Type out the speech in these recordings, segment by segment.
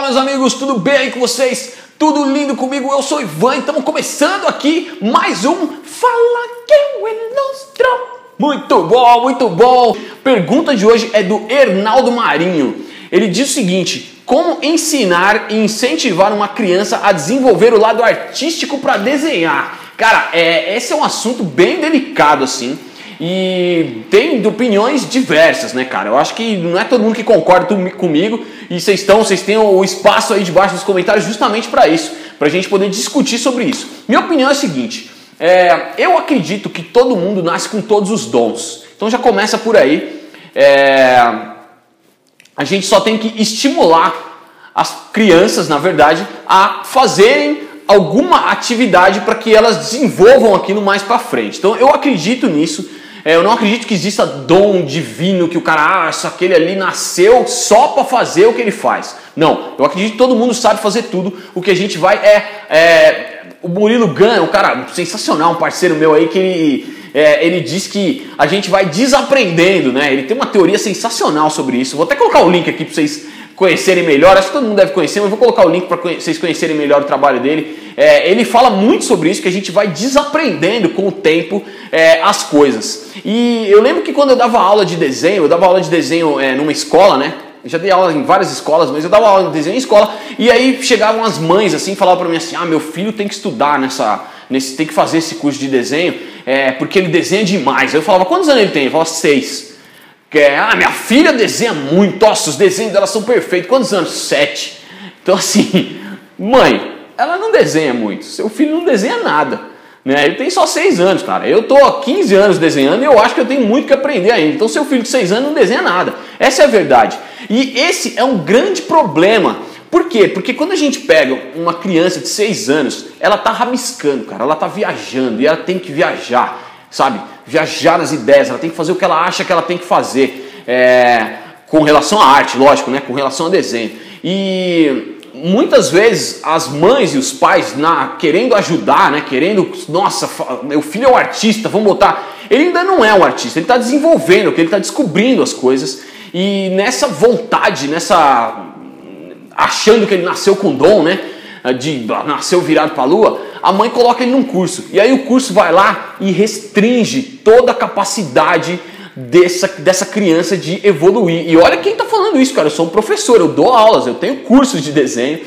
Olá, meus amigos, tudo bem com vocês? Tudo lindo comigo? Eu sou Ivan e estamos começando aqui mais um Fala que eu ilustro. Muito bom, muito bom. Pergunta de hoje é do Hernaldo Marinho. Ele diz o seguinte: como ensinar e incentivar uma criança a desenvolver o lado artístico para desenhar? Cara, é, esse é um assunto bem delicado assim. E tem opiniões diversas, né, cara? Eu acho que não é todo mundo que concorda comigo e vocês estão, vocês têm o espaço aí debaixo dos comentários justamente para isso, para a gente poder discutir sobre isso. Minha opinião é a seguinte: é, eu acredito que todo mundo nasce com todos os dons. Então já começa por aí. É, a gente só tem que estimular as crianças, na verdade, a fazerem alguma atividade para que elas desenvolvam aquilo mais para frente. Então eu acredito nisso. É, eu não acredito que exista dom divino que o cara, ah, aquele ali nasceu só para fazer o que ele faz. Não, eu acredito que todo mundo sabe fazer tudo. O que a gente vai é. é o Murilo Gun, um cara sensacional, um parceiro meu aí, que ele, é, ele diz que a gente vai desaprendendo, né? Ele tem uma teoria sensacional sobre isso. Vou até colocar o link aqui para vocês conhecerem melhor. Acho que todo mundo deve conhecer, mas vou colocar o link para vocês conhecerem melhor o trabalho dele. É, ele fala muito sobre isso, que a gente vai desaprendendo com o tempo é, as coisas. E eu lembro que quando eu dava aula de desenho, eu dava aula de desenho é, numa escola, né? Eu já dei aula em várias escolas, mas eu dava aula de desenho em escola. E aí chegavam as mães assim, falavam para mim assim: ah, meu filho tem que estudar nessa. Nesse, tem que fazer esse curso de desenho, é, porque ele desenha demais. Eu falava, quantos anos ele tem? Ele falava, seis. Que é, ah, minha filha desenha muito, nossa, os desenhos dela são perfeitos. Quantos anos? Sete. Então, assim, mãe, ela não desenha muito. Seu filho não desenha nada. Né? Ele tem só seis anos, cara. Eu tô há 15 anos desenhando e eu acho que eu tenho muito que aprender ainda. Então, seu filho de seis anos não desenha nada. Essa é a verdade. E esse é um grande problema. Por quê? Porque quando a gente pega uma criança de seis anos, ela tá rabiscando, cara. Ela tá viajando e ela tem que viajar, sabe? Viajar nas ideias, ela tem que fazer o que ela acha que ela tem que fazer. É, com relação à arte, lógico, né? com relação ao desenho. E muitas vezes as mães e os pais na, querendo ajudar, né? querendo, nossa, meu filho é um artista, vamos botar. Ele ainda não é um artista, ele está desenvolvendo, ele está descobrindo as coisas. E nessa vontade, nessa. achando que ele nasceu com dom, né? De nasceu virado para a lua, a mãe coloca ele num curso. E aí o curso vai lá e restringe toda a capacidade dessa, dessa criança de evoluir. E olha quem está falando isso, cara. Eu sou um professor, eu dou aulas, eu tenho cursos de desenho.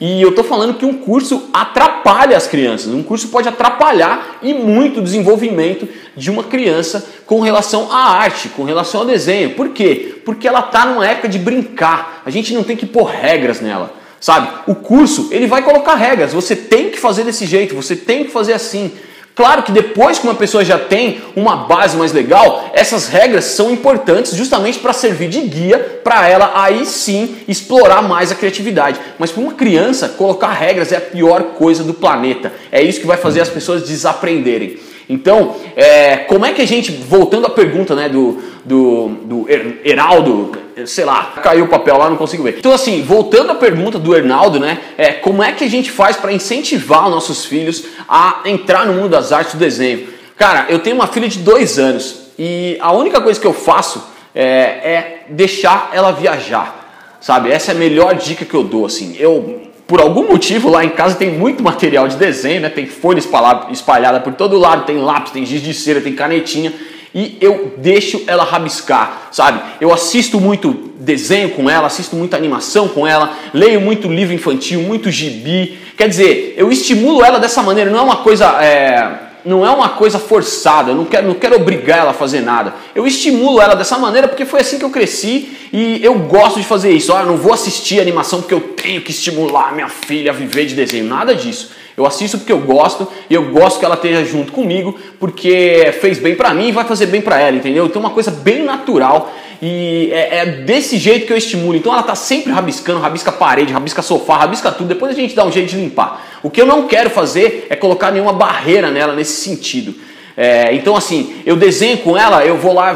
E eu estou falando que um curso atrapalha as crianças. Um curso pode atrapalhar e muito o desenvolvimento de uma criança com relação à arte, com relação ao desenho. Por quê? Porque ela está numa época de brincar. A gente não tem que pôr regras nela. Sabe? O curso, ele vai colocar regras. Você tem que fazer desse jeito, você tem que fazer assim. Claro que depois que uma pessoa já tem uma base mais legal, essas regras são importantes justamente para servir de guia para ela aí sim explorar mais a criatividade. Mas para uma criança, colocar regras é a pior coisa do planeta. É isso que vai fazer as pessoas desaprenderem. Então, é, como é que a gente, voltando à pergunta né, do, do, do Heraldo, sei lá, caiu o papel lá, não consigo ver. Então, assim, voltando à pergunta do Hernaldo, né, é, como é que a gente faz para incentivar os nossos filhos a entrar no mundo das artes do desenho? Cara, eu tenho uma filha de dois anos e a única coisa que eu faço é, é deixar ela viajar, sabe? Essa é a melhor dica que eu dou, assim. Eu por algum motivo lá em casa tem muito material de desenho, né? Tem folha espalhada por todo lado, tem lápis, tem giz de cera, tem canetinha e eu deixo ela rabiscar, sabe? Eu assisto muito desenho com ela, assisto muita animação com ela, leio muito livro infantil, muito gibi. Quer dizer, eu estimulo ela dessa maneira, não é uma coisa. É não é uma coisa forçada, eu não quero, não quero obrigar ela a fazer nada. Eu estimulo ela dessa maneira porque foi assim que eu cresci e eu gosto de fazer isso. Olha, eu não vou assistir animação porque eu tenho que estimular minha filha a viver de desenho, nada disso. Eu assisto porque eu gosto e eu gosto que ela esteja junto comigo porque fez bem para mim e vai fazer bem para ela, entendeu? Então, uma coisa bem natural e é, é, desse jeito que eu estimulo. Então ela tá sempre rabiscando, rabisca parede, rabisca sofá, rabisca tudo. Depois a gente dá um jeito de limpar. O que eu não quero fazer é colocar nenhuma barreira nela nesse sentido. É, então, assim, eu desenho com ela, eu vou lá,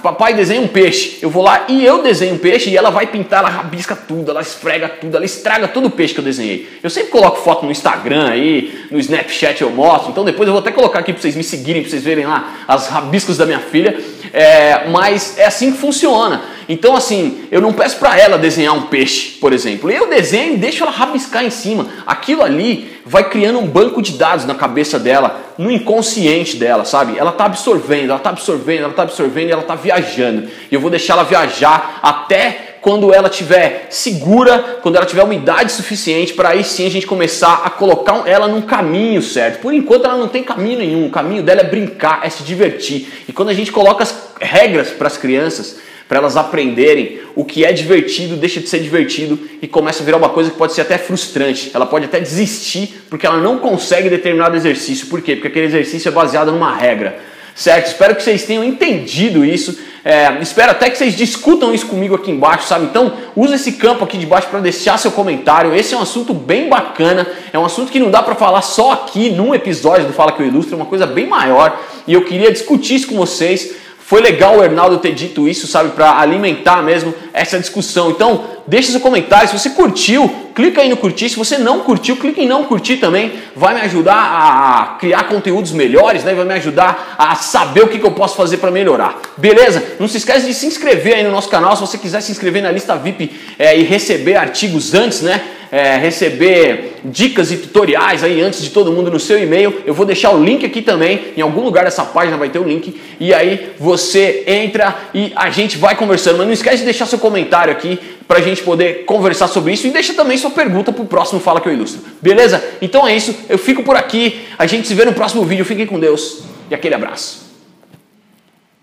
papai desenha um peixe, eu vou lá e eu desenho um peixe e ela vai pintar, ela rabisca tudo, ela esfrega tudo, ela estraga todo o peixe que eu desenhei. Eu sempre coloco foto no Instagram aí, no Snapchat eu mostro, então depois eu vou até colocar aqui para vocês me seguirem, para vocês verem lá as rabiscos da minha filha, é, mas é assim que funciona. Então, assim, eu não peço para ela desenhar um peixe, por exemplo. Eu desenho e deixo ela rabiscar em cima. Aquilo ali vai criando um banco de dados na cabeça dela, no inconsciente dela, sabe? Ela tá absorvendo, ela tá absorvendo, ela tá absorvendo e ela tá viajando. E eu vou deixar ela viajar até quando ela tiver segura, quando ela tiver umidade suficiente para aí sim a gente começar a colocar ela num caminho certo. Por enquanto ela não tem caminho nenhum, o caminho dela é brincar, é se divertir. E quando a gente coloca as regras para as crianças, para elas aprenderem o que é divertido, deixa de ser divertido e começa a virar uma coisa que pode ser até frustrante. Ela pode até desistir porque ela não consegue determinado exercício. Por quê? Porque aquele exercício é baseado numa regra certo? Espero que vocês tenham entendido isso. É, espero até que vocês discutam isso comigo aqui embaixo, sabe? Então, use esse campo aqui de baixo para deixar seu comentário. Esse é um assunto bem bacana, é um assunto que não dá para falar só aqui num episódio do Fala que eu ilustro, é uma coisa bem maior. E eu queria discutir isso com vocês. Foi legal o Hernaldo ter dito isso, sabe, para alimentar mesmo essa discussão. Então, deixa seu comentário. Se você curtiu, clica aí no curtir. Se você não curtiu, clica em não curtir também. Vai me ajudar a criar conteúdos melhores, né? Vai me ajudar a saber o que, que eu posso fazer para melhorar. Beleza? Não se esquece de se inscrever aí no nosso canal. Se você quiser se inscrever na lista VIP é, e receber artigos antes, né? É, receber dicas e tutoriais aí antes de todo mundo no seu e-mail, eu vou deixar o link aqui também. Em algum lugar dessa página vai ter o link. E aí você entra e a gente vai conversando. Mas não esquece de deixar seu comentário aqui para a gente poder conversar sobre isso. E deixa também sua pergunta para o próximo Fala Que Eu Ilustro. Beleza? Então é isso. Eu fico por aqui. A gente se vê no próximo vídeo. Fiquem com Deus e aquele abraço.